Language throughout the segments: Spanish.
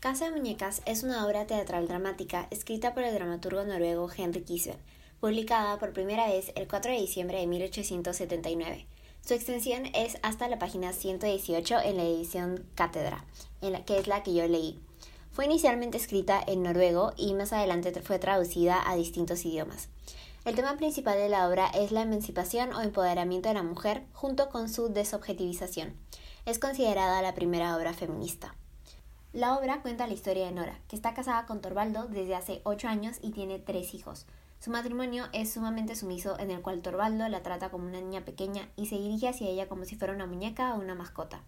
Casa de Muñecas es una obra teatral dramática escrita por el dramaturgo noruego Henrik Ibsen, publicada por primera vez el 4 de diciembre de 1879. Su extensión es hasta la página 118 en la edición Cátedra, en la, que es la que yo leí. Fue inicialmente escrita en noruego y más adelante fue traducida a distintos idiomas. El tema principal de la obra es la emancipación o empoderamiento de la mujer junto con su desobjetivización. Es considerada la primera obra feminista. La obra cuenta la historia de Nora, que está casada con Torvaldo desde hace ocho años y tiene tres hijos. Su matrimonio es sumamente sumiso en el cual Torvaldo la trata como una niña pequeña y se dirige hacia ella como si fuera una muñeca o una mascota.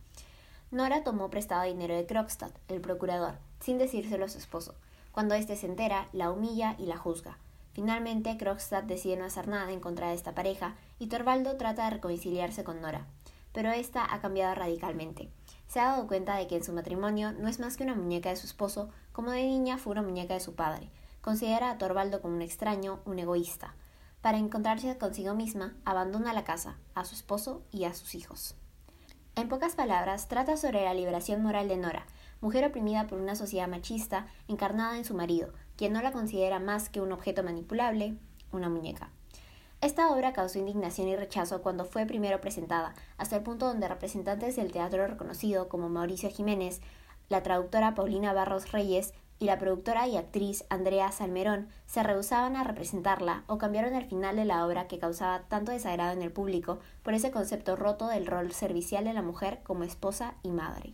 Nora tomó prestado dinero de Krogstad, el procurador, sin decírselo a su esposo. Cuando éste se entera, la humilla y la juzga. Finalmente, Krogstad decide no hacer nada en contra de esta pareja y Torvaldo trata de reconciliarse con Nora, pero esta ha cambiado radicalmente se ha dado cuenta de que en su matrimonio no es más que una muñeca de su esposo, como de niña fue una muñeca de su padre. Considera a Torvaldo como un extraño, un egoísta. Para encontrarse consigo misma, abandona la casa, a su esposo y a sus hijos. En pocas palabras, trata sobre la liberación moral de Nora, mujer oprimida por una sociedad machista encarnada en su marido, quien no la considera más que un objeto manipulable, una muñeca. Esta obra causó indignación y rechazo cuando fue primero presentada, hasta el punto donde representantes del teatro reconocido como Mauricio Jiménez, la traductora Paulina Barros Reyes y la productora y actriz Andrea Salmerón se rehusaban a representarla o cambiaron el final de la obra que causaba tanto desagrado en el público por ese concepto roto del rol servicial de la mujer como esposa y madre.